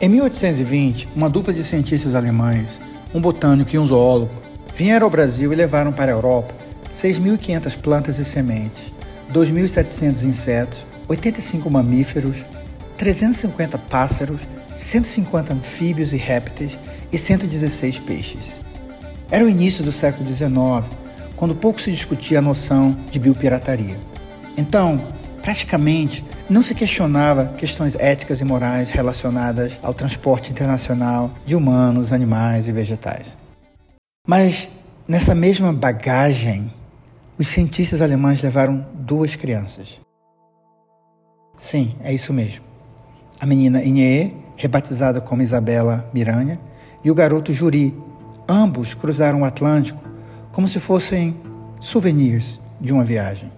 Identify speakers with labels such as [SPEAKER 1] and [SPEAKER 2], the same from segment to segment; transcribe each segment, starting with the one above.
[SPEAKER 1] Em 1820, uma dupla de cientistas alemães, um botânico e um zoólogo, vieram ao Brasil e levaram para a Europa 6.500 plantas e sementes, 2.700 insetos, 85 mamíferos, 350 pássaros, 150 anfíbios e répteis e 116 peixes. Era o início do século XIX, quando pouco se discutia a noção de biopirataria. Então, praticamente, não se questionava questões éticas e morais relacionadas ao transporte internacional de humanos, animais e vegetais. Mas nessa mesma bagagem, os cientistas alemães levaram duas crianças. Sim, é isso mesmo. A menina Inê, rebatizada como Isabela Miranha, e o garoto Juri, ambos cruzaram o Atlântico como se fossem souvenirs de uma viagem.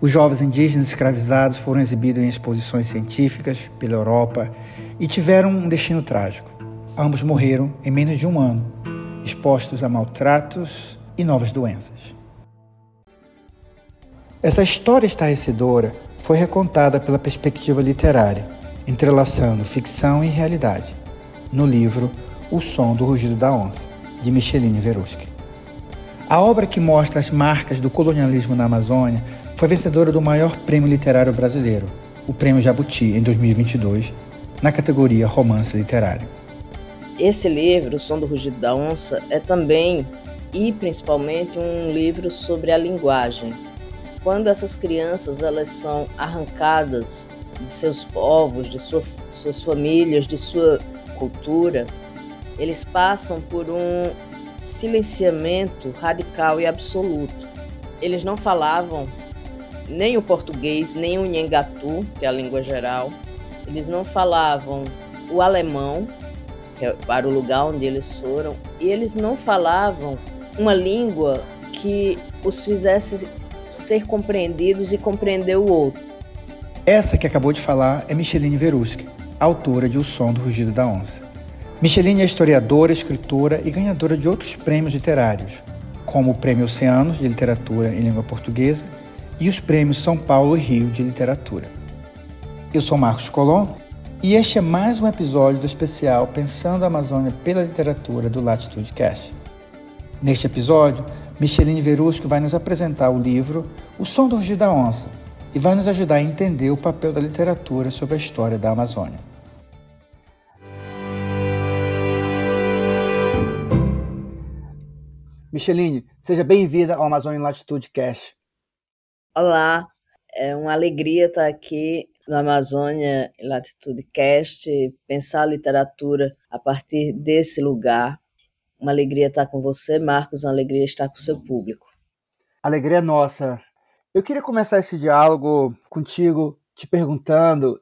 [SPEAKER 1] Os jovens indígenas escravizados foram exibidos em exposições científicas pela Europa e tiveram um destino trágico. Ambos morreram em menos de um ano, expostos a maltratos e novas doenças. Essa história estarrecedora foi recontada pela perspectiva literária, entrelaçando ficção e realidade, no livro O Som do Rugido da Onça, de Micheline Veruschi. A obra que mostra as marcas do colonialismo na Amazônia foi vencedora do maior prêmio literário brasileiro, o Prêmio Jabuti, em 2022, na categoria Romance Literário.
[SPEAKER 2] Esse livro, O Som do Rugido da Onça, é também e principalmente um livro sobre a linguagem. Quando essas crianças elas são arrancadas de seus povos, de sua, suas famílias, de sua cultura, eles passam por um silenciamento radical e absoluto. Eles não falavam nem o português, nem o nhengatu, que é a língua geral. Eles não falavam o alemão, que é para o lugar onde eles foram, e eles não falavam uma língua que os fizesse ser compreendidos e compreender o outro.
[SPEAKER 1] Essa que acabou de falar é Micheline Veruschi, autora de O Som do Rugido da Onça. Micheline é historiadora, escritora e ganhadora de outros prêmios literários, como o Prêmio Oceanos de Literatura em Língua Portuguesa e os prêmios São Paulo e Rio de Literatura. Eu sou Marcos Colom e este é mais um episódio do especial Pensando a Amazônia pela Literatura do Latitude Cast. Neste episódio, Micheline Verusco vai nos apresentar o livro O Som do Rugir da Onça e vai nos ajudar a entender o papel da literatura sobre a história da Amazônia. Micheline, seja bem-vinda ao Amazônia Latitude Cast.
[SPEAKER 2] Olá, é uma alegria estar aqui no Amazônia Latitude Cast, pensar a literatura a partir desse lugar. Uma alegria estar com você, Marcos, uma alegria estar com o seu público.
[SPEAKER 1] Alegria é nossa. Eu queria começar esse diálogo contigo te perguntando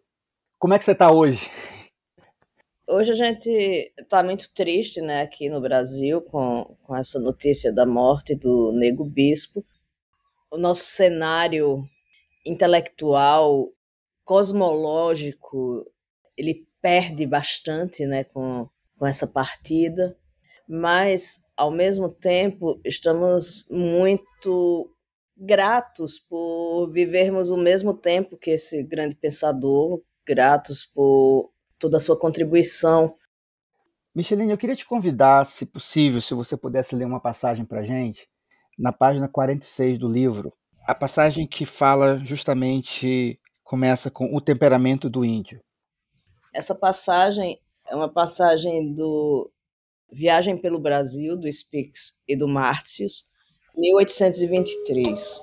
[SPEAKER 1] como é que você está hoje?
[SPEAKER 2] Hoje a gente está muito triste né, aqui no Brasil com, com essa notícia da morte do Nego Bispo o nosso cenário intelectual, cosmológico, ele perde bastante né, com, com essa partida, mas, ao mesmo tempo, estamos muito gratos por vivermos o mesmo tempo que esse grande pensador, gratos por toda a sua contribuição.
[SPEAKER 1] Micheline, eu queria te convidar, se possível, se você pudesse ler uma passagem para gente, na página 46 do livro, a passagem que fala justamente começa com o temperamento do índio.
[SPEAKER 2] Essa passagem é uma passagem do Viagem pelo Brasil, do Spix e do Márcios, 1823.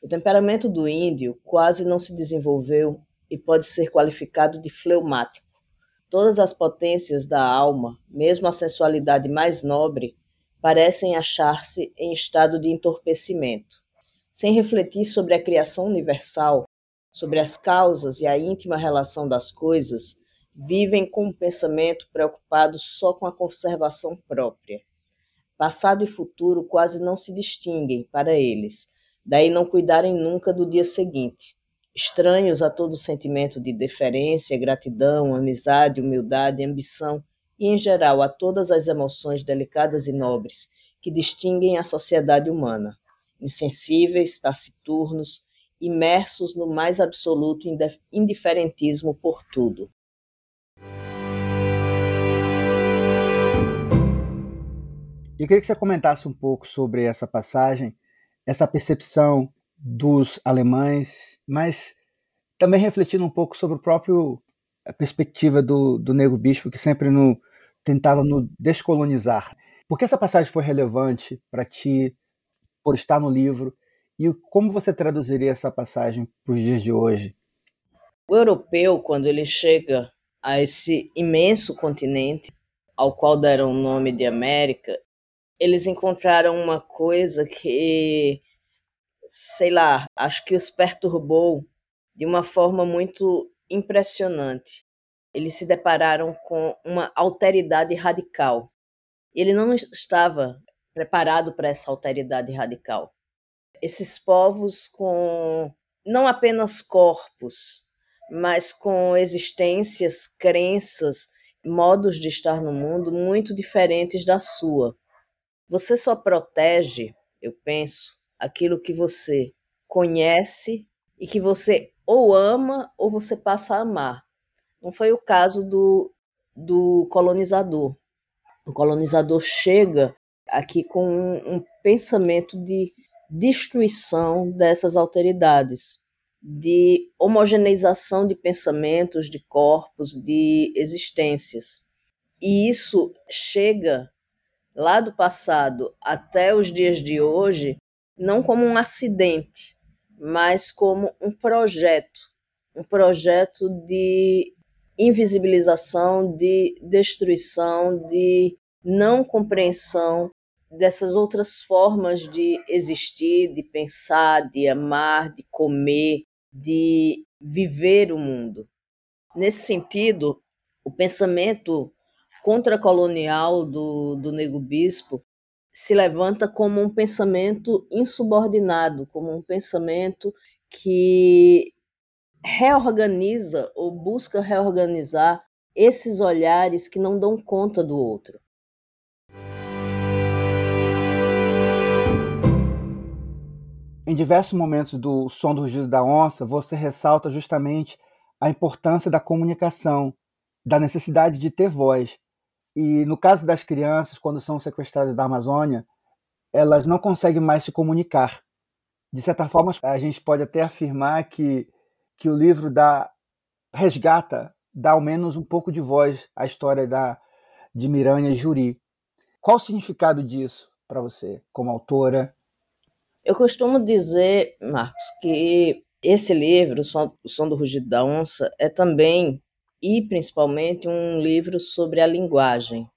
[SPEAKER 2] O temperamento do índio quase não se desenvolveu e pode ser qualificado de fleumático. Todas as potências da alma, mesmo a sensualidade mais nobre, parecem achar-se em estado de entorpecimento. Sem refletir sobre a criação universal, sobre as causas e a íntima relação das coisas, vivem com um pensamento preocupado só com a conservação própria. Passado e futuro quase não se distinguem para eles, daí não cuidarem nunca do dia seguinte estranhos a todo sentimento de deferência, gratidão, amizade, humildade, ambição e, em geral, a todas as emoções delicadas e nobres que distinguem a sociedade humana, insensíveis, taciturnos, imersos no mais absoluto indiferentismo por tudo.
[SPEAKER 1] Eu queria que você comentasse um pouco sobre essa passagem, essa percepção dos alemães, mas também refletindo um pouco sobre o próprio a perspectiva do, do Bispo, que sempre no, tentava no descolonizar. Por que essa passagem foi relevante para ti, por estar no livro, e como você traduziria essa passagem para os dias de hoje?
[SPEAKER 2] O europeu, quando ele chega a esse imenso continente, ao qual deram o nome de América, eles encontraram uma coisa que, sei lá, acho que os perturbou de uma forma muito impressionante. Eles se depararam com uma alteridade radical. Ele não estava preparado para essa alteridade radical. Esses povos com não apenas corpos, mas com existências, crenças, modos de estar no mundo muito diferentes da sua. Você só protege, eu penso, aquilo que você conhece e que você ou ama ou você passa a amar. Não foi o caso do, do colonizador. O colonizador chega aqui com um, um pensamento de destruição dessas alteridades, de homogeneização de pensamentos, de corpos, de existências. E isso chega lá do passado até os dias de hoje, não como um acidente, mas como um projeto, um projeto de invisibilização, de destruição, de não compreensão dessas outras formas de existir, de pensar, de amar, de comer, de viver o mundo. Nesse sentido, o pensamento contracolonial do, do Nego Bispo se levanta como um pensamento insubordinado, como um pensamento que reorganiza ou busca reorganizar esses olhares que não dão conta do outro.
[SPEAKER 1] Em diversos momentos do Som do Rugido da Onça, você ressalta justamente a importância da comunicação, da necessidade de ter voz. E no caso das crianças, quando são sequestradas da Amazônia, elas não conseguem mais se comunicar. De certa forma, a gente pode até afirmar que, que o livro dá resgata, dá ao menos um pouco de voz à história da, de Miranha e Juri. Qual o significado disso para você, como autora?
[SPEAKER 2] Eu costumo dizer, Marcos, que esse livro, o Som do Rugido da Onça, é também e principalmente um livro sobre a linguagem.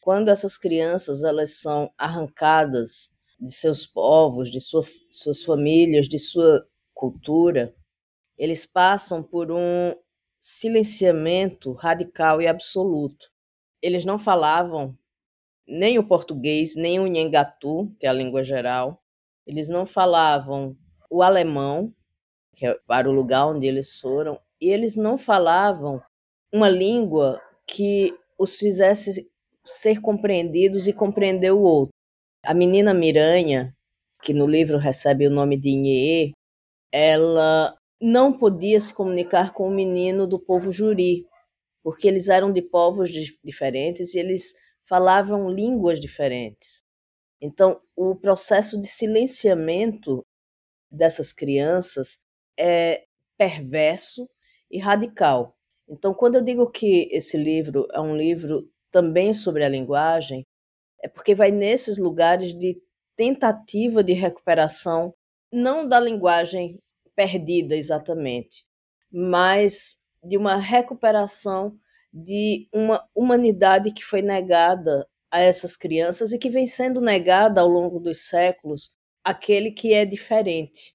[SPEAKER 2] Quando essas crianças elas são arrancadas de seus povos, de sua, suas famílias, de sua cultura, eles passam por um silenciamento radical e absoluto. Eles não falavam nem o português, nem o nhengatu, que é a língua geral. Eles não falavam o alemão, que é para o lugar onde eles foram, e eles não falavam uma língua que os fizesse ser compreendidos e compreender o outro. A menina Miranha, que no livro recebe o nome de Inhê, ela não podia se comunicar com o menino do povo Juri, porque eles eram de povos diferentes e eles falavam línguas diferentes. Então, o processo de silenciamento dessas crianças é perverso e radical. Então, quando eu digo que esse livro é um livro também sobre a linguagem, é porque vai nesses lugares de tentativa de recuperação, não da linguagem perdida exatamente, mas de uma recuperação de uma humanidade que foi negada a essas crianças e que vem sendo negada ao longo dos séculos aquele que é diferente.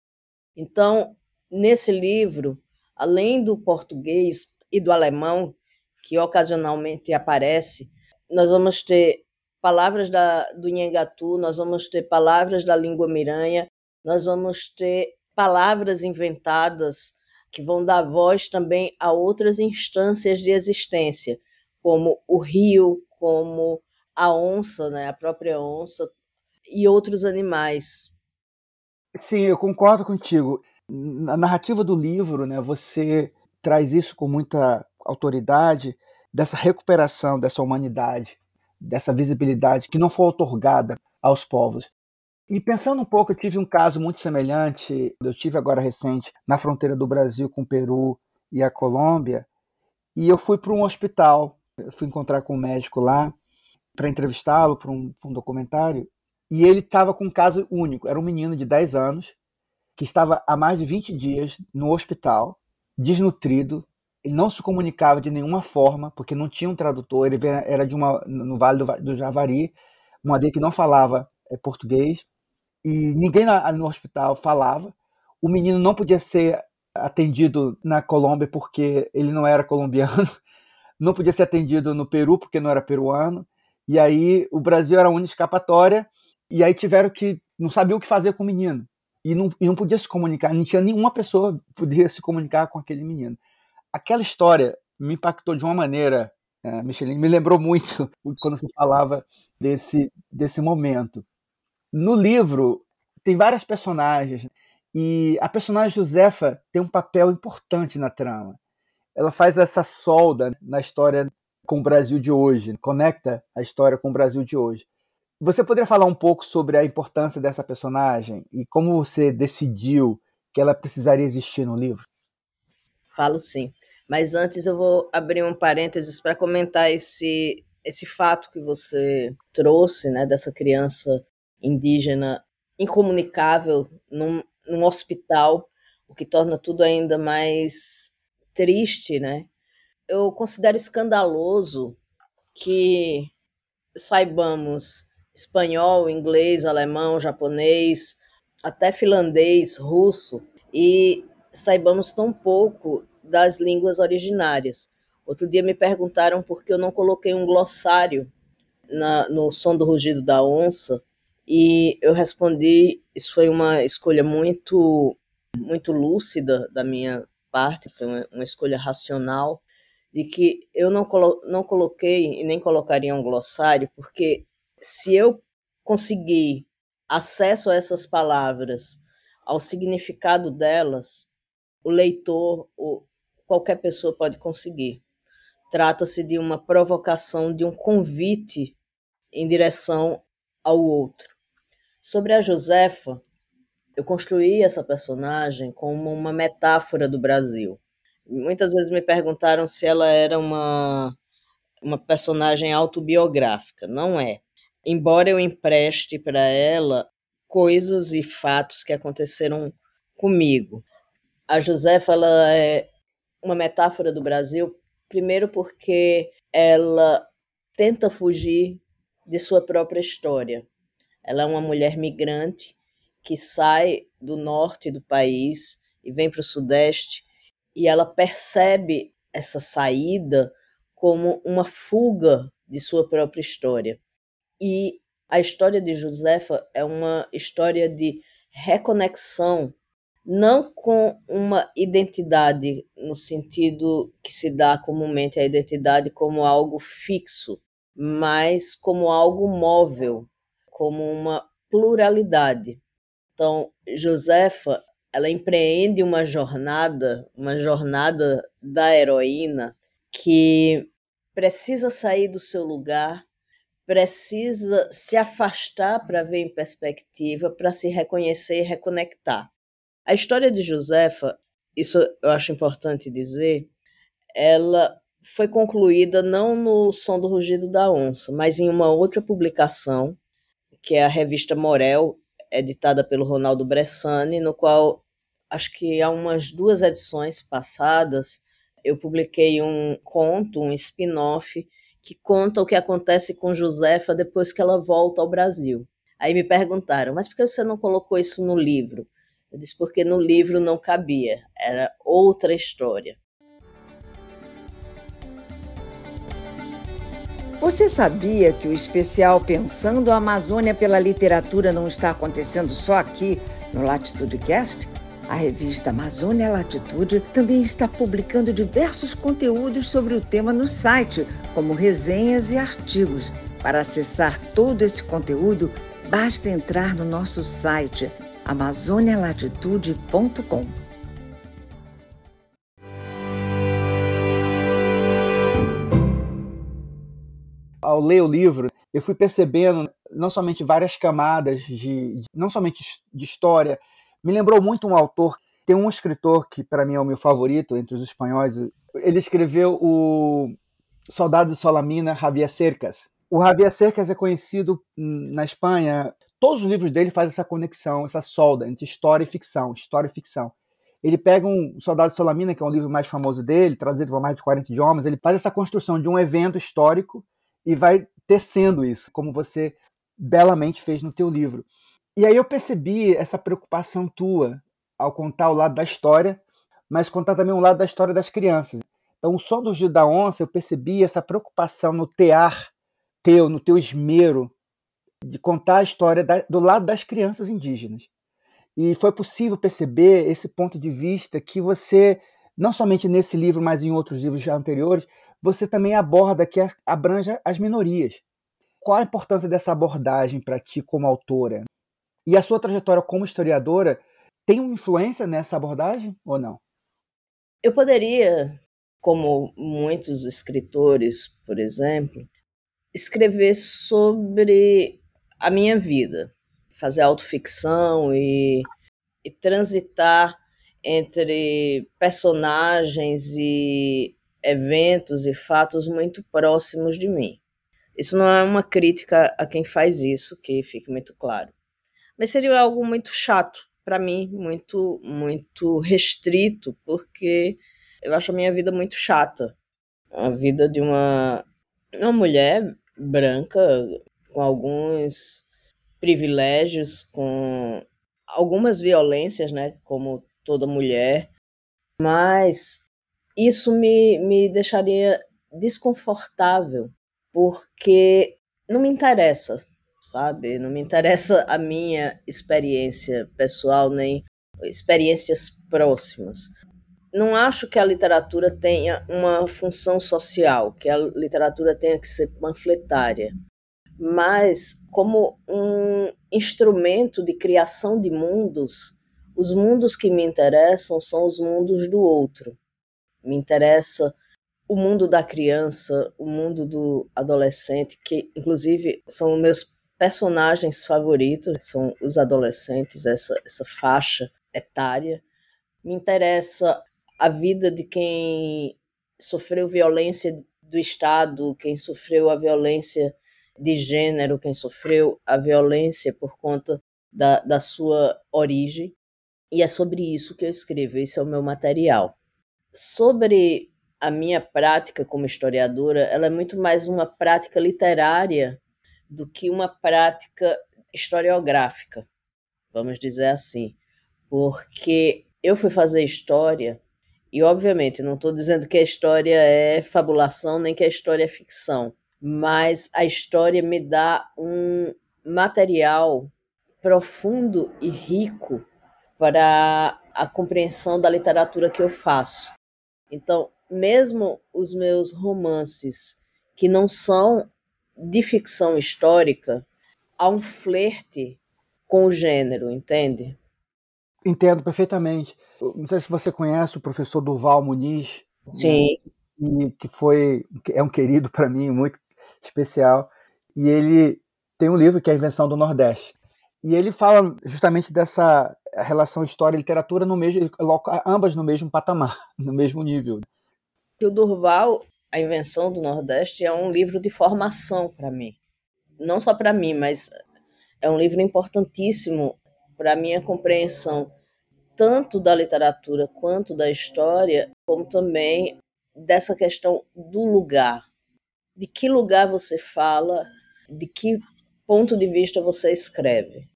[SPEAKER 2] Então, nesse livro, além do português e do alemão, que ocasionalmente aparece, nós vamos ter palavras da, do Nhengatu, nós vamos ter palavras da língua miranha, nós vamos ter palavras inventadas que vão dar voz também a outras instâncias de existência, como o rio, como a onça, né, a própria onça e outros animais.
[SPEAKER 1] Sim, eu concordo contigo. Na narrativa do livro, né, você traz isso com muita autoridade, dessa recuperação dessa humanidade, dessa visibilidade que não foi otorgada aos povos. E pensando um pouco, eu tive um caso muito semelhante, eu tive agora recente, na fronteira do Brasil com o Peru e a Colômbia, e eu fui para um hospital, eu fui encontrar com um médico lá para entrevistá-lo para um, um, documentário, e ele estava com um caso único, era um menino de 10 anos, que estava há mais de 20 dias no hospital, desnutrido, ele não se comunicava de nenhuma forma, porque não tinha um tradutor, ele era de uma no Vale do, do Javari, uma aldeia que não falava é, português, e ninguém no hospital falava. O menino não podia ser atendido na Colômbia porque ele não era colombiano, não podia ser atendido no Peru porque não era peruano. E aí o Brasil era a única escapatória, e aí tiveram que não sabia o que fazer com o menino. E não, e não podia se comunicar, não tinha nenhuma pessoa que podia se comunicar com aquele menino. Aquela história me impactou de uma maneira, é, Michelin, me lembrou muito quando se falava desse, desse momento. No livro, tem várias personagens, e a personagem Josefa tem um papel importante na trama. Ela faz essa solda na história com o Brasil de hoje, conecta a história com o Brasil de hoje. Você poderia falar um pouco sobre a importância dessa personagem e como você decidiu que ela precisaria existir no livro?
[SPEAKER 2] Falo sim. Mas antes eu vou abrir um parênteses para comentar esse, esse fato que você trouxe, né, dessa criança indígena incomunicável num, num hospital, o que torna tudo ainda mais triste, né? Eu considero escandaloso que saibamos espanhol, inglês, alemão, japonês, até finlandês, russo, e saibamos tão pouco das línguas originárias. Outro dia me perguntaram por que eu não coloquei um glossário na, no som do rugido da onça, e eu respondi, isso foi uma escolha muito muito lúcida da minha parte, foi uma, uma escolha racional, de que eu não, colo não coloquei e nem colocaria um glossário, porque se eu conseguir acesso a essas palavras, ao significado delas, o leitor, qualquer pessoa pode conseguir. Trata-se de uma provocação, de um convite em direção ao outro. Sobre a Josefa, eu construí essa personagem como uma metáfora do Brasil. Muitas vezes me perguntaram se ela era uma, uma personagem autobiográfica. Não é. Embora eu empreste para ela coisas e fatos que aconteceram comigo. A Josefa ela é uma metáfora do Brasil, primeiro porque ela tenta fugir de sua própria história. Ela é uma mulher migrante que sai do norte do país e vem para o sudeste, e ela percebe essa saída como uma fuga de sua própria história. E a história de Josefa é uma história de reconexão, não com uma identidade no sentido que se dá comumente a identidade como algo fixo, mas como algo móvel, como uma pluralidade. Então, Josefa, ela empreende uma jornada, uma jornada da heroína que precisa sair do seu lugar, precisa se afastar para ver em perspectiva, para se reconhecer e reconectar. A história de Josefa, isso eu acho importante dizer, ela foi concluída não no Som do Rugido da Onça, mas em uma outra publicação, que é a revista Morel, editada pelo Ronaldo Bressani, no qual acho que há umas duas edições passadas eu publiquei um conto, um spin-off, que conta o que acontece com Josefa depois que ela volta ao Brasil. Aí me perguntaram, mas por que você não colocou isso no livro? Eu disse porque no livro não cabia, era outra história.
[SPEAKER 3] Você sabia que o especial Pensando a Amazônia pela Literatura não está acontecendo só aqui no Latitude Cast? A revista Amazônia Latitude também está publicando diversos conteúdos sobre o tema no site, como resenhas e artigos. Para acessar todo esse conteúdo, basta entrar no nosso site amazonialatitude.com.
[SPEAKER 1] Ao ler o livro, eu fui percebendo não somente várias camadas de, não somente de história, me lembrou muito um autor, tem um escritor que para mim é o meu favorito entre os espanhóis, ele escreveu o Soldado de Solamina, Javier Cercas. O Javier Cercas é conhecido na Espanha, todos os livros dele fazem essa conexão, essa solda entre história e ficção, história e ficção. Ele pega um Soldado de Solamina, que é um livro mais famoso dele, traduzido para mais de 40 idiomas, ele faz essa construção de um evento histórico e vai tecendo isso, como você belamente fez no teu livro. E aí eu percebi essa preocupação tua ao contar o lado da história, mas contar também um lado da história das crianças. Então, o som do Gil da Onça, eu percebi essa preocupação no tear teu, no teu esmero, de contar a história da, do lado das crianças indígenas. E foi possível perceber esse ponto de vista que você, não somente nesse livro, mas em outros livros já anteriores, você também aborda que abrange as minorias. Qual a importância dessa abordagem para ti como autora? E a sua trajetória como historiadora tem uma influência nessa abordagem ou não?
[SPEAKER 2] Eu poderia como muitos escritores, por exemplo, escrever sobre a minha vida, fazer autoficção e, e transitar entre personagens e eventos e fatos muito próximos de mim. Isso não é uma crítica a quem faz isso, que fique muito claro. Mas seria algo muito chato para mim, muito muito restrito, porque eu acho a minha vida muito chata. A vida de uma, uma mulher branca com alguns privilégios, com algumas violências, né, como toda mulher, mas isso me, me deixaria desconfortável, porque não me interessa, sabe? Não me interessa a minha experiência pessoal, nem experiências próximas não acho que a literatura tenha uma função social, que a literatura tenha que ser panfletária, mas como um instrumento de criação de mundos, os mundos que me interessam são os mundos do outro. Me interessa o mundo da criança, o mundo do adolescente, que inclusive são meus personagens favoritos, são os adolescentes, essa, essa faixa etária. Me interessa a vida de quem sofreu violência do Estado, quem sofreu a violência de gênero, quem sofreu a violência por conta da, da sua origem. E é sobre isso que eu escrevo, esse é o meu material. Sobre a minha prática como historiadora, ela é muito mais uma prática literária do que uma prática historiográfica, vamos dizer assim. Porque eu fui fazer história e, obviamente, não estou dizendo que a história é fabulação nem que a história é ficção, mas a história me dá um material profundo e rico para a compreensão da literatura que eu faço. Então, mesmo os meus romances que não são de ficção histórica, há um flerte com o gênero, entende?
[SPEAKER 1] Entendo perfeitamente. Não sei se você conhece o professor Durval Muniz.
[SPEAKER 2] Sim.
[SPEAKER 1] E que foi é um querido para mim, muito especial. E ele tem um livro que é a Invenção do Nordeste. E ele fala justamente dessa relação história e literatura no mesmo, ambas no mesmo patamar, no mesmo nível.
[SPEAKER 2] O Durval, A Invenção do Nordeste, é um livro de formação para mim. Não só para mim, mas é um livro importantíssimo para a minha compreensão tanto da literatura quanto da história, como também dessa questão do lugar. De que lugar você fala, de que ponto de vista você escreve.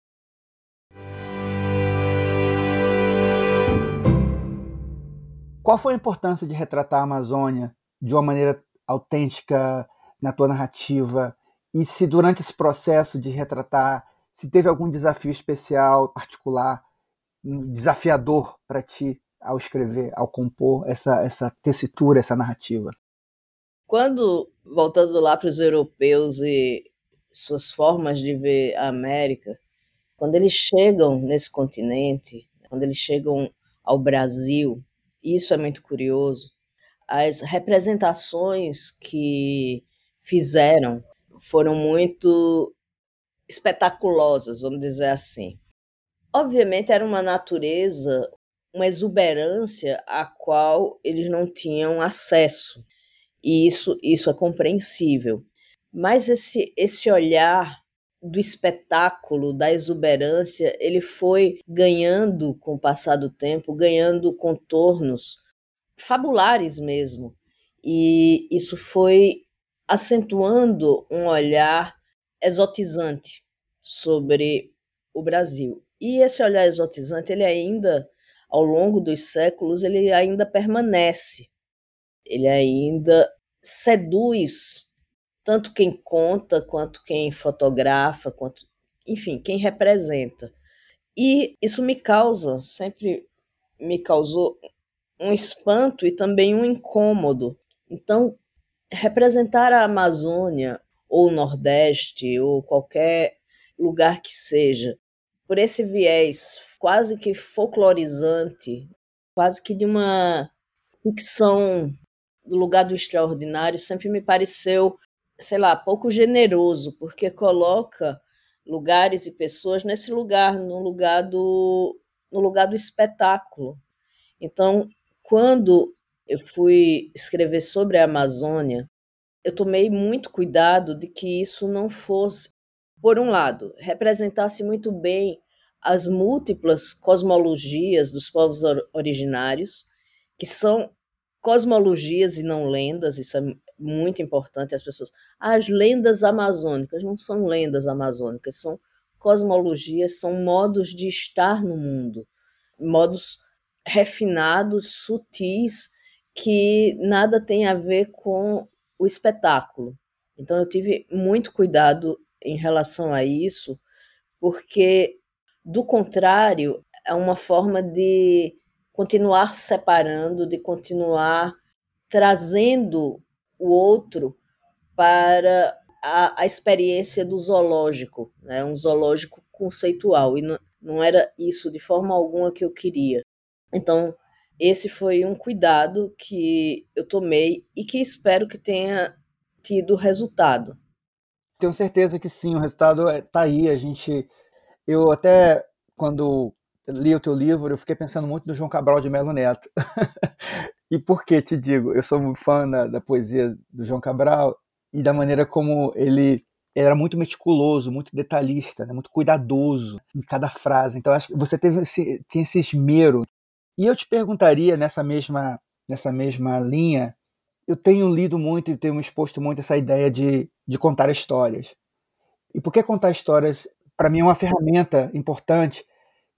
[SPEAKER 1] Qual foi a importância de retratar a Amazônia de uma maneira autêntica na tua narrativa? E se durante esse processo de retratar se teve algum desafio especial, particular, desafiador para ti ao escrever, ao compor essa, essa tessitura, essa narrativa?
[SPEAKER 2] Quando, voltando lá para os europeus e suas formas de ver a América, Quando eles chegam nesse continente, quando eles chegam ao Brasil, isso é muito curioso, as representações que fizeram foram muito espetaculosas, vamos dizer assim. Obviamente era uma natureza, uma exuberância a qual eles não tinham acesso. E isso, isso é compreensível. Mas esse, esse olhar do espetáculo, da exuberância, ele foi ganhando com o passar do tempo, ganhando contornos fabulares mesmo. E isso foi acentuando um olhar exotizante sobre o Brasil. E esse olhar exotizante, ele ainda, ao longo dos séculos, ele ainda permanece. Ele ainda seduz tanto quem conta, quanto quem fotografa, quanto, enfim, quem representa. E isso me causa, sempre me causou um espanto e também um incômodo. Então, representar a Amazônia ou o Nordeste ou qualquer lugar que seja, por esse viés quase que folclorizante, quase que de uma ficção do lugar do extraordinário, sempre me pareceu, sei lá, pouco generoso, porque coloca lugares e pessoas nesse lugar, no lugar do, no lugar do espetáculo. Então, quando eu fui escrever sobre a Amazônia, eu tomei muito cuidado de que isso não fosse, por um lado, representasse muito bem as múltiplas cosmologias dos povos originários, que são cosmologias e não lendas, isso é muito importante as pessoas. As lendas amazônicas não são lendas amazônicas, são cosmologias, são modos de estar no mundo, modos refinados, sutis, que nada tem a ver com o espetáculo. Então eu tive muito cuidado em relação a isso, porque do contrário, é uma forma de continuar separando, de continuar trazendo o outro para a, a experiência do zoológico, né? um zoológico conceitual. E não, não era isso de forma alguma que eu queria. Então, esse foi um cuidado que eu tomei e que espero que tenha tido resultado.
[SPEAKER 1] Tenho certeza que sim, o resultado está aí. A gente, eu até quando li o teu livro, eu fiquei pensando muito no João Cabral de Melo Neto. e por que te digo? Eu sou muito fã da, da poesia do João Cabral e da maneira como ele era muito meticuloso, muito detalhista, né? muito cuidadoso em cada frase. Então acho que você teve esse, tinha esse esmero e eu te perguntaria nessa mesma, nessa mesma linha, eu tenho lido muito e tenho exposto muito essa ideia de, de contar histórias. E por que contar histórias, para mim, é uma ferramenta importante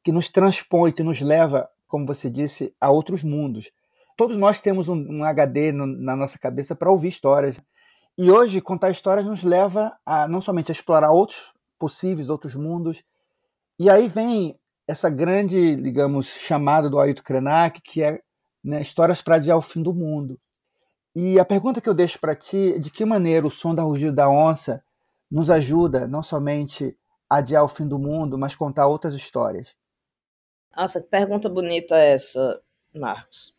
[SPEAKER 1] que nos transpõe, que nos leva, como você disse, a outros mundos. Todos nós temos um, um HD no, na nossa cabeça para ouvir histórias. E hoje, contar histórias nos leva a não somente a explorar outros possíveis, outros mundos. E aí vem essa grande, digamos, chamada do Ailton Krenak, que é né, histórias para adiar o fim do mundo. E a pergunta que eu deixo para ti é de que maneira o som da rugido da onça nos ajuda não somente a adiar o fim do mundo, mas contar outras histórias.
[SPEAKER 2] Nossa, que pergunta bonita essa, Marcos.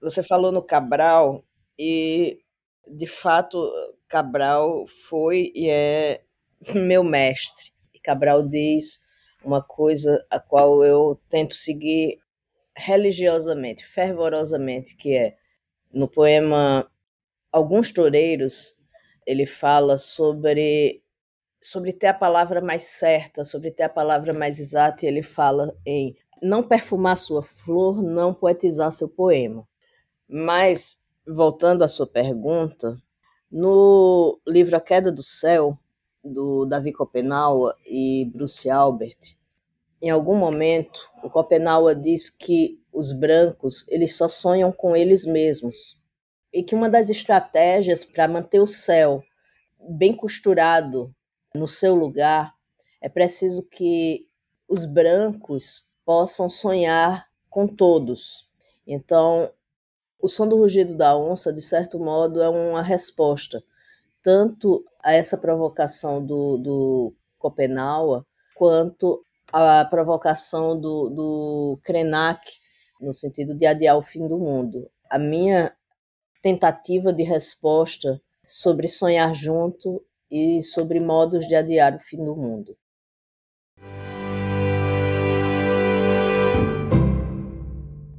[SPEAKER 2] Você falou no Cabral e, de fato, Cabral foi e é meu mestre. E Cabral diz uma coisa a qual eu tento seguir religiosamente, fervorosamente, que é no poema Alguns Toureiros, ele fala sobre sobre ter a palavra mais certa, sobre ter a palavra mais exata, e ele fala em não perfumar sua flor, não poetizar seu poema. Mas voltando à sua pergunta, no livro A Queda do Céu, do Davi Copenaua e Bruce Albert, em algum momento, o Copenaua diz que os brancos eles só sonham com eles mesmos e que uma das estratégias para manter o céu bem costurado no seu lugar é preciso que os brancos possam sonhar com todos. Então, o som do rugido da onça, de certo modo, é uma resposta tanto a essa provocação do, do Copenaua, quanto a provocação do, do Krenak, no sentido de adiar o fim do mundo. A minha tentativa de resposta sobre sonhar junto e sobre modos de adiar o fim do mundo.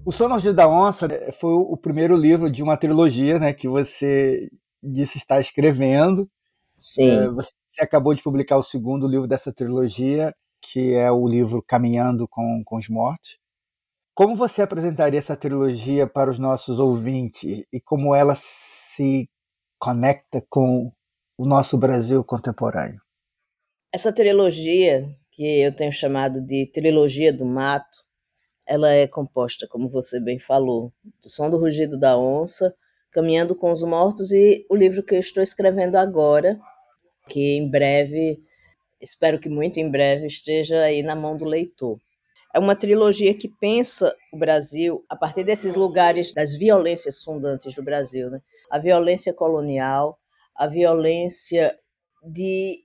[SPEAKER 1] O Sonos da Onça foi o primeiro livro de uma trilogia né, que você disse estar escrevendo.
[SPEAKER 2] Sim. É,
[SPEAKER 1] você acabou de publicar o segundo livro dessa trilogia, que é o livro Caminhando com, com os Mortos. Como você apresentaria essa trilogia para os nossos ouvintes e como ela se conecta com o nosso Brasil contemporâneo?
[SPEAKER 2] Essa trilogia, que eu tenho chamado de Trilogia do Mato, ela é composta, como você bem falou, do Som do Rugido da Onça, Caminhando com os Mortos e o livro que eu estou escrevendo agora, que em breve, espero que muito em breve, esteja aí na mão do leitor. É uma trilogia que pensa o Brasil a partir desses lugares das violências fundantes do Brasil, né? A violência colonial, a violência de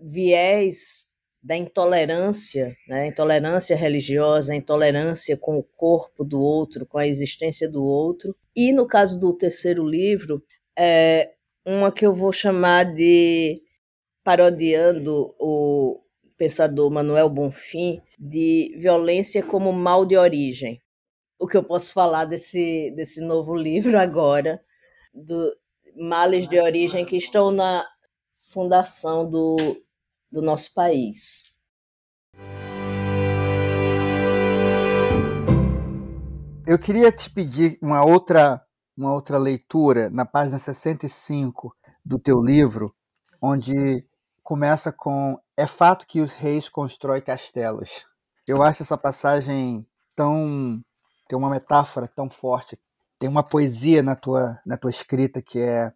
[SPEAKER 2] viés da intolerância, né? intolerância religiosa, intolerância com o corpo do outro, com a existência do outro. E no caso do terceiro livro, é uma que eu vou chamar de parodiando o pensador Manuel Bonfim de violência como mal de origem. O que eu posso falar desse, desse novo livro agora, do males de origem que estão na fundação do, do nosso país.
[SPEAKER 1] Eu queria te pedir uma outra, uma outra leitura na página 65 do teu livro, onde começa com É fato que os reis constroem castelos. Eu acho essa passagem tão. tem uma metáfora tão forte, tem uma poesia na tua, na tua escrita que é.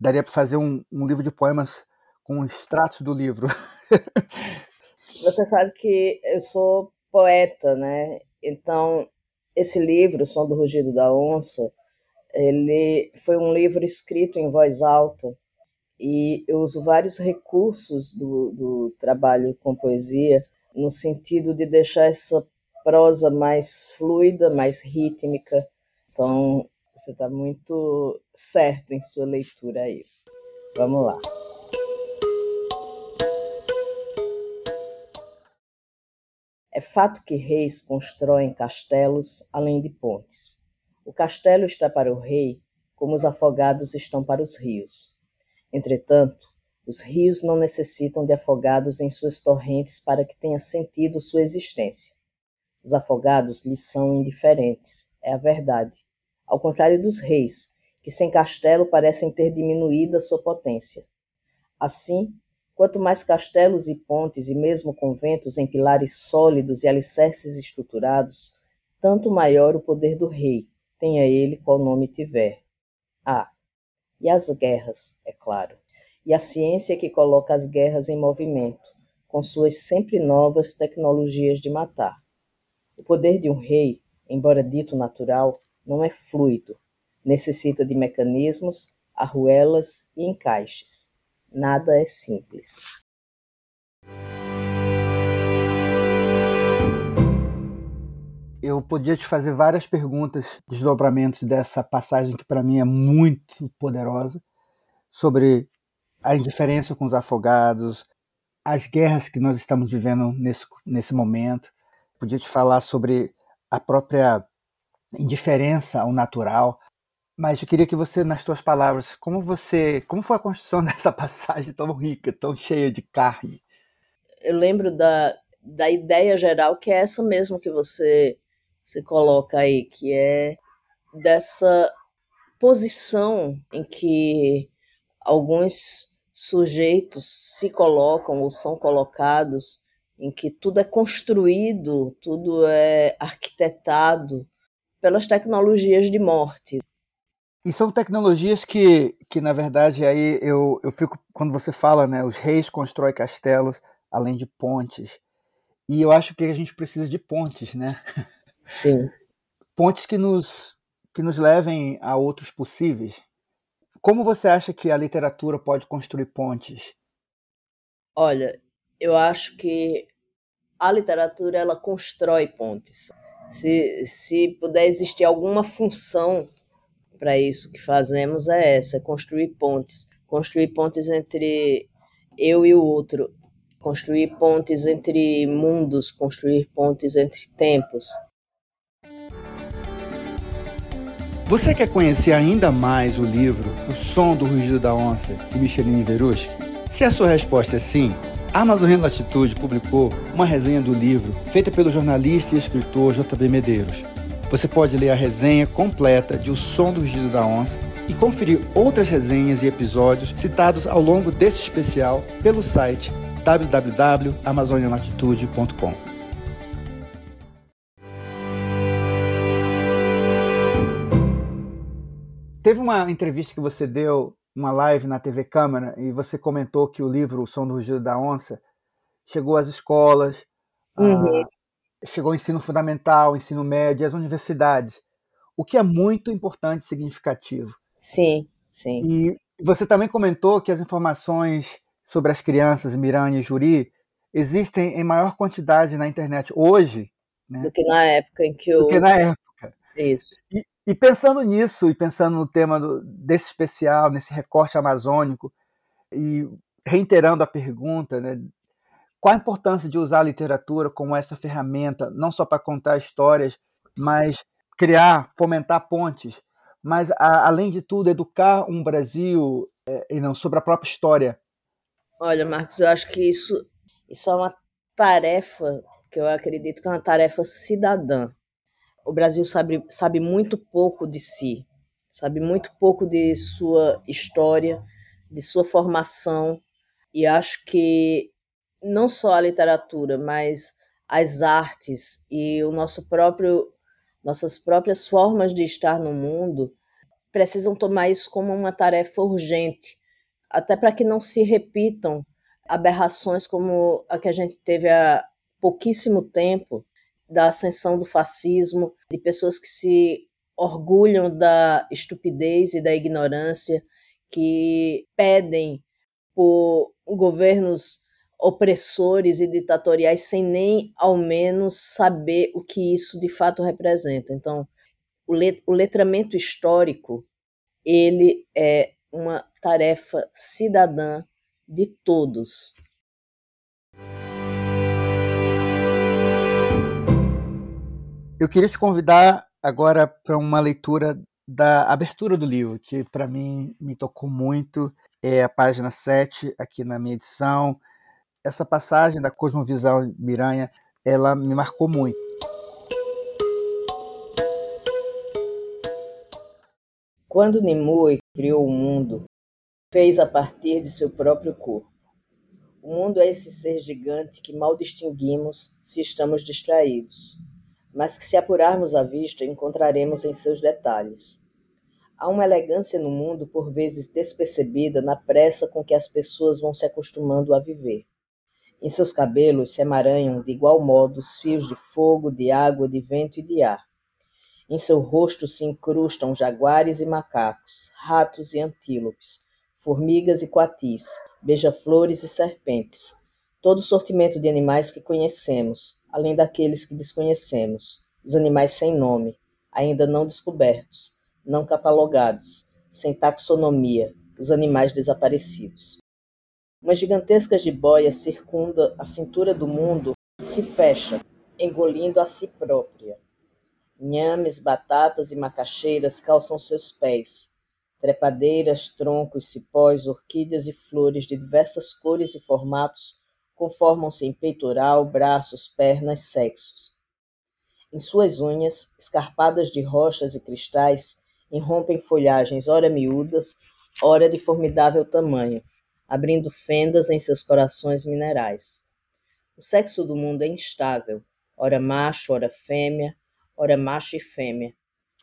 [SPEAKER 1] daria para fazer um, um livro de poemas com extratos do livro.
[SPEAKER 2] Você sabe que eu sou poeta, né? Então, esse livro, O Som do Rugido da Onça, ele foi um livro escrito em voz alta e eu uso vários recursos do, do trabalho com poesia no sentido de deixar essa prosa mais fluida, mais rítmica. Então, você está muito certo em sua leitura aí. Vamos lá. É fato que reis constroem castelos além de pontes. O castelo está para o rei como os afogados estão para os rios. Entretanto, os rios não necessitam de afogados em suas torrentes para que tenha sentido sua existência. Os afogados lhes são indiferentes, é a verdade. Ao contrário dos reis, que sem castelo parecem ter diminuída sua potência. Assim, Quanto mais castelos e pontes e mesmo conventos em pilares sólidos e alicerces estruturados, tanto maior o poder do rei, tenha ele qual nome tiver. Ah, e as guerras, é claro, e a ciência que coloca as guerras em movimento, com suas sempre novas tecnologias de matar. O poder de um rei, embora dito natural, não é fluido, necessita de mecanismos, arruelas e encaixes. Nada é simples.
[SPEAKER 1] Eu podia te fazer várias perguntas, desdobramentos dessa passagem que para mim é muito poderosa, sobre a indiferença com os afogados, as guerras que nós estamos vivendo nesse, nesse momento. Podia te falar sobre a própria indiferença ao natural, mas eu queria que você, nas suas palavras, como você, como foi a construção dessa passagem tão rica, tão cheia de carne?
[SPEAKER 2] Eu lembro da, da ideia geral que é essa mesmo que você você coloca aí, que é dessa posição em que alguns sujeitos se colocam ou são colocados, em que tudo é construído, tudo é arquitetado pelas tecnologias de morte.
[SPEAKER 1] E são tecnologias que, que na verdade, aí eu, eu fico, quando você fala, né, os reis constroem castelos além de pontes. E eu acho que a gente precisa de pontes, né?
[SPEAKER 2] Sim.
[SPEAKER 1] Pontes que nos, que nos levem a outros possíveis. Como você acha que a literatura pode construir pontes?
[SPEAKER 2] Olha, eu acho que a literatura ela constrói pontes. Se, se puder existir alguma função para isso que fazemos é essa, é construir pontes, construir pontes entre eu e o outro, construir pontes entre mundos, construir pontes entre tempos.
[SPEAKER 1] Você quer conhecer ainda mais o livro O Som do Rugido da Onça, de Micheline Veruschi? Se a sua resposta é sim, a Amazônia Latitude publicou uma resenha do livro feita pelo jornalista e escritor JB Medeiros. Você pode ler a resenha completa de O Som do Rugido da Onça e conferir outras resenhas e episódios citados ao longo desse especial pelo site www.amazonialatitude.com. Teve uma entrevista que você deu, uma live na TV Câmara, e você comentou que o livro O Som do Rugido da Onça chegou às escolas, uhum. Chegou ao ensino fundamental, ensino médio, às universidades, o que é muito importante e significativo.
[SPEAKER 2] Sim, sim.
[SPEAKER 1] E você também comentou que as informações sobre as crianças Miranha e Juri existem em maior quantidade na internet hoje
[SPEAKER 2] né? do que na época em que eu...
[SPEAKER 1] do que na época.
[SPEAKER 2] Isso.
[SPEAKER 1] E, e pensando nisso, e pensando no tema do, desse especial, nesse recorte amazônico, e reiterando a pergunta, né, qual a importância de usar a literatura como essa ferramenta, não só para contar histórias, mas criar, fomentar pontes, mas, a, além de tudo, educar um Brasil é, e não sobre a própria história?
[SPEAKER 2] Olha, Marcos, eu acho que isso, isso é uma tarefa que eu acredito que é uma tarefa cidadã o Brasil sabe, sabe muito pouco de si, sabe muito pouco de sua história, de sua formação, e acho que não só a literatura, mas as artes e o nosso próprio nossas próprias formas de estar no mundo precisam tomar isso como uma tarefa urgente, até para que não se repitam aberrações como a que a gente teve há pouquíssimo tempo, da ascensão do fascismo, de pessoas que se orgulham da estupidez e da ignorância, que pedem por governos opressores e ditatoriais sem nem ao menos saber o que isso de fato representa. Então, o, let o letramento histórico ele é uma tarefa cidadã de todos.
[SPEAKER 1] Eu queria te convidar agora para uma leitura da abertura do livro, que para mim me tocou muito. É a página 7 aqui na minha edição. Essa passagem da Cosmovisão Miranha, ela me marcou muito.
[SPEAKER 2] Quando Nimue criou o mundo, fez a partir de seu próprio corpo. O mundo é esse ser gigante que mal distinguimos se estamos distraídos mas que, se apurarmos a vista, encontraremos em seus detalhes. Há uma elegância no mundo, por vezes despercebida, na pressa com que as pessoas vão se acostumando a viver. Em seus cabelos se emaranham, de igual modo, os fios de fogo, de água, de vento e de ar. Em seu rosto se incrustam jaguares e macacos, ratos e antílopes, formigas e coatis, beija-flores e serpentes, todo o sortimento de animais que conhecemos, além daqueles que desconhecemos, os animais sem nome, ainda não descobertos, não catalogados, sem taxonomia, os animais desaparecidos. Uma gigantesca jiboia circunda a cintura do mundo e se fecha, engolindo a si própria. Nhames, batatas e macaxeiras calçam seus pés. Trepadeiras, troncos, cipós, orquídeas e flores de diversas cores e formatos conformam-se em peitoral, braços, pernas, sexos. Em suas unhas, escarpadas de rochas e cristais, irrompem folhagens ora miúdas, ora de formidável tamanho, abrindo fendas em seus corações minerais. O sexo do mundo é instável, ora macho, ora fêmea, ora macho e fêmea,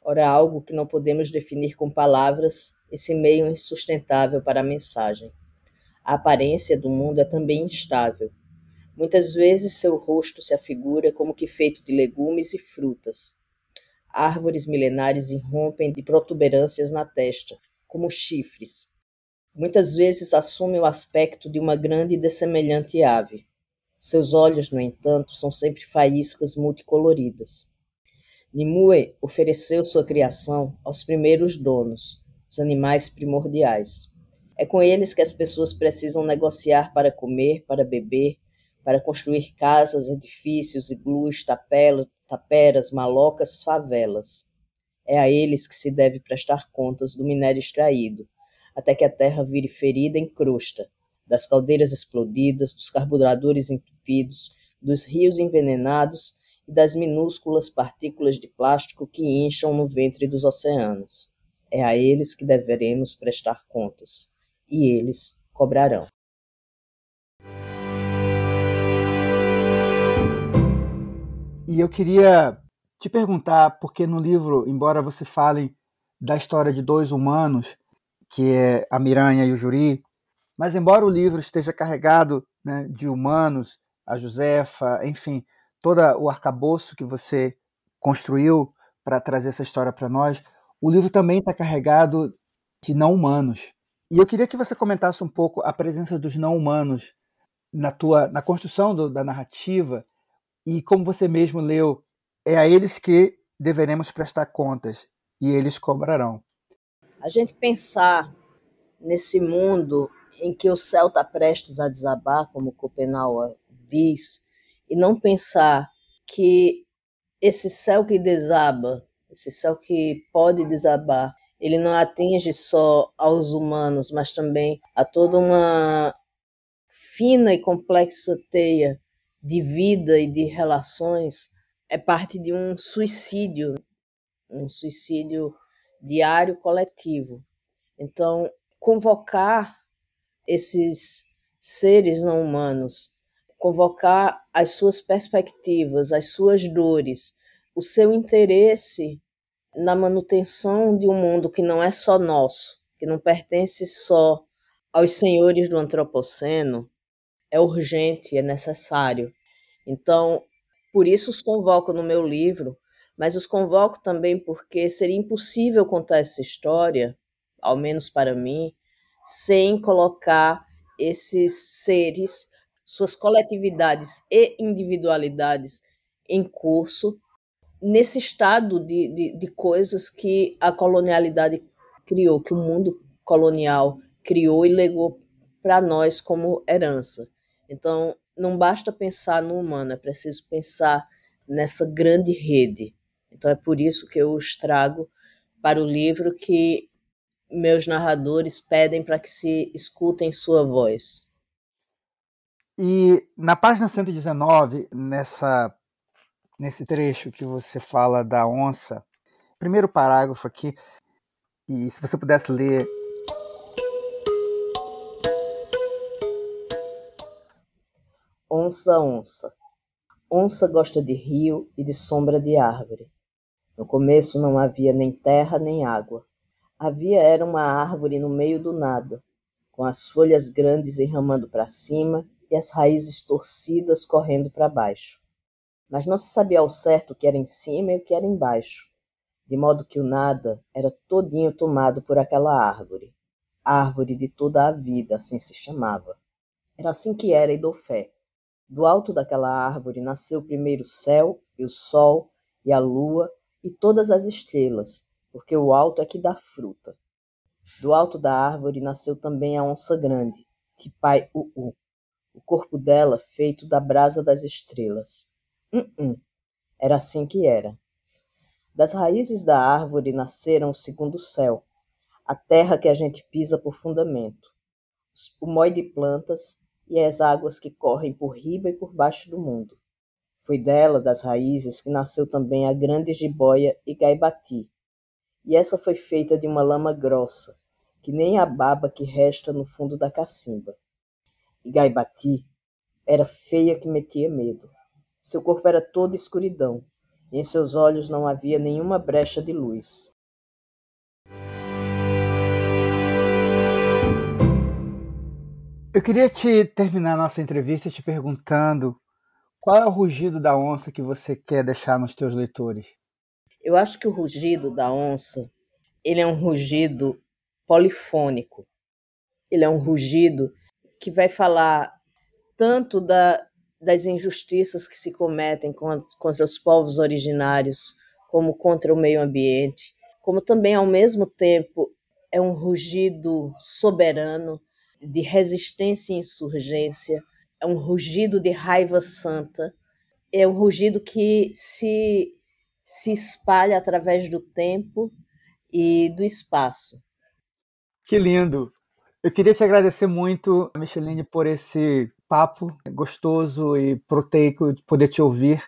[SPEAKER 2] ora algo que não podemos definir com palavras, esse meio insustentável para a mensagem. A aparência do mundo é também instável. Muitas vezes seu rosto se afigura como que feito de legumes e frutas. Árvores milenares irrompem de protuberâncias na testa, como chifres. Muitas vezes assume o aspecto de uma grande e dessemelhante ave. Seus olhos, no entanto, são sempre faíscas multicoloridas. Nimue ofereceu sua criação aos primeiros donos, os animais primordiais. É com eles que as pessoas precisam negociar para comer, para beber, para construir casas, edifícios, iglus, tapela, taperas, malocas, favelas. É a eles que se deve prestar contas do minério extraído, até que a terra vire ferida em crosta, das caldeiras explodidas, dos carburadores entupidos, dos rios envenenados e das minúsculas partículas de plástico que incham no ventre dos oceanos. É a eles que deveremos prestar contas, e eles cobrarão.
[SPEAKER 1] E eu queria te perguntar, porque no livro, embora você fale da história de dois humanos, que é a Miranha e o Juri, mas embora o livro esteja carregado né, de humanos, a Josefa, enfim, todo o arcabouço que você construiu para trazer essa história para nós, o livro também está carregado de não humanos. E eu queria que você comentasse um pouco a presença dos não humanos na tua na construção do, da narrativa e como você mesmo leu, é a eles que deveremos prestar contas e eles cobrarão.
[SPEAKER 2] A gente pensar nesse mundo em que o céu está prestes a desabar, como Copenau diz, e não pensar que esse céu que desaba, esse céu que pode desabar, ele não atinge só aos humanos, mas também a toda uma fina e complexa teia de vida e de relações, é parte de um suicídio, um suicídio diário coletivo. Então, convocar esses seres não humanos convocar as suas perspectivas, as suas dores, o seu interesse na manutenção de um mundo que não é só nosso, que não pertence só aos senhores do antropoceno, é urgente, é necessário. Então, por isso os convoco no meu livro, mas os convoco também porque seria impossível contar essa história, ao menos para mim, sem colocar esses seres suas coletividades e individualidades em curso nesse estado de, de, de coisas que a colonialidade criou, que o mundo colonial criou e legou para nós como herança. Então, não basta pensar no humano, é preciso pensar nessa grande rede. Então, é por isso que eu os trago para o livro que meus narradores pedem para que se escutem sua voz.
[SPEAKER 1] E na página 119, nessa, nesse trecho que você fala da onça, primeiro parágrafo aqui, e se você pudesse ler.
[SPEAKER 2] Onça, onça. Onça gosta de rio e de sombra de árvore. No começo não havia nem terra nem água. Havia era uma árvore no meio do nada, com as folhas grandes enramando para cima e as raízes torcidas correndo para baixo. Mas não se sabia ao certo o que era em cima e o que era embaixo, de modo que o nada era todinho tomado por aquela árvore, árvore de toda a vida, assim se chamava. Era assim que era e dou fé. Do alto daquela árvore nasceu primeiro o céu e o sol e a lua e todas as estrelas, porque o alto é que dá fruta. Do alto da árvore nasceu também a onça grande, Tipai Uu, o corpo dela feito da brasa das estrelas. Uh -uh. Era assim que era. Das raízes da árvore nasceram o segundo céu, a terra que a gente pisa por fundamento, o mói de plantas e as águas que correm por riba e por baixo do mundo. Foi dela, das raízes, que nasceu também a grande jiboia e gaibati. E essa foi feita de uma lama grossa, que nem a baba que resta no fundo da cacimba. E Gaibati era feia que metia medo. Seu corpo era toda escuridão, e em seus olhos não havia nenhuma brecha de luz.
[SPEAKER 1] Eu queria te terminar nossa entrevista te perguntando qual é o rugido da onça que você quer deixar nos teus leitores.
[SPEAKER 2] Eu acho que o rugido da onça, ele é um rugido polifônico. Ele é um rugido que vai falar tanto da, das injustiças que se cometem contra os povos originários, como contra o meio ambiente, como também, ao mesmo tempo, é um rugido soberano de resistência e insurgência, é um rugido de raiva santa, é um rugido que se, se espalha através do tempo e do espaço.
[SPEAKER 1] Que lindo! Eu queria te agradecer muito, Micheline, por esse papo gostoso e proteico de poder te ouvir.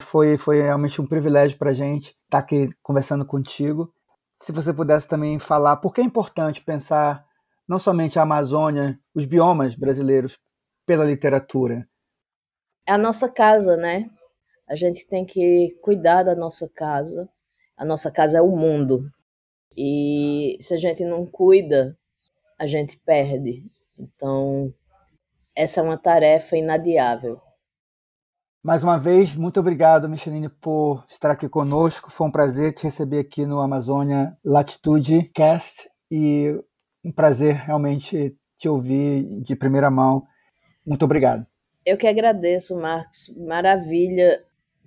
[SPEAKER 1] Foi, foi realmente um privilégio para a gente estar aqui conversando contigo. Se você pudesse também falar por que é importante pensar não somente a Amazônia, os biomas brasileiros pela literatura.
[SPEAKER 2] É a nossa casa, né? A gente tem que cuidar da nossa casa. A nossa casa é o mundo. E se a gente não cuida a gente perde. Então, essa é uma tarefa inadiável.
[SPEAKER 1] Mais uma vez, muito obrigado, Micheline, por estar aqui conosco. Foi um prazer te receber aqui no Amazônia Latitude Cast e um prazer realmente te ouvir de primeira mão. Muito obrigado.
[SPEAKER 2] Eu que agradeço, Marcos. Maravilha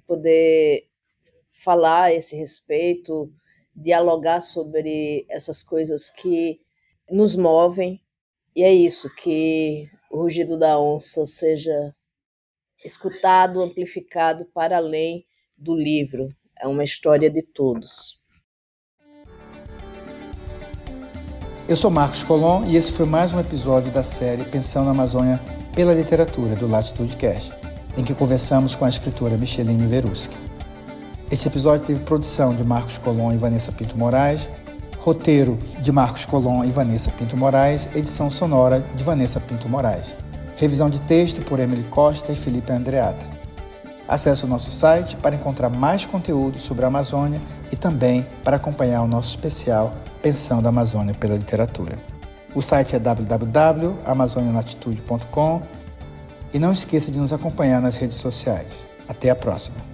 [SPEAKER 2] poder falar a esse respeito, dialogar sobre essas coisas que nos movem. E é isso, que o rugido da onça seja escutado, amplificado para além do livro. É uma história de todos.
[SPEAKER 1] Eu sou Marcos Colom e esse foi mais um episódio da série Pensão na Amazônia pela Literatura do Latitude Cast, em que conversamos com a escritora Micheline Veruski. Este episódio teve produção de Marcos Colom e Vanessa Pinto Moraes, Roteiro de Marcos Colom e Vanessa Pinto Moraes, edição sonora de Vanessa Pinto Moraes. Revisão de texto por Emily Costa e Felipe Andreata. Acesse o nosso site para encontrar mais conteúdo sobre a Amazônia e também para acompanhar o nosso especial Pensão da Amazônia pela Literatura. O site é www.amazonialatitude.com e não esqueça de nos acompanhar nas redes sociais. Até a próxima!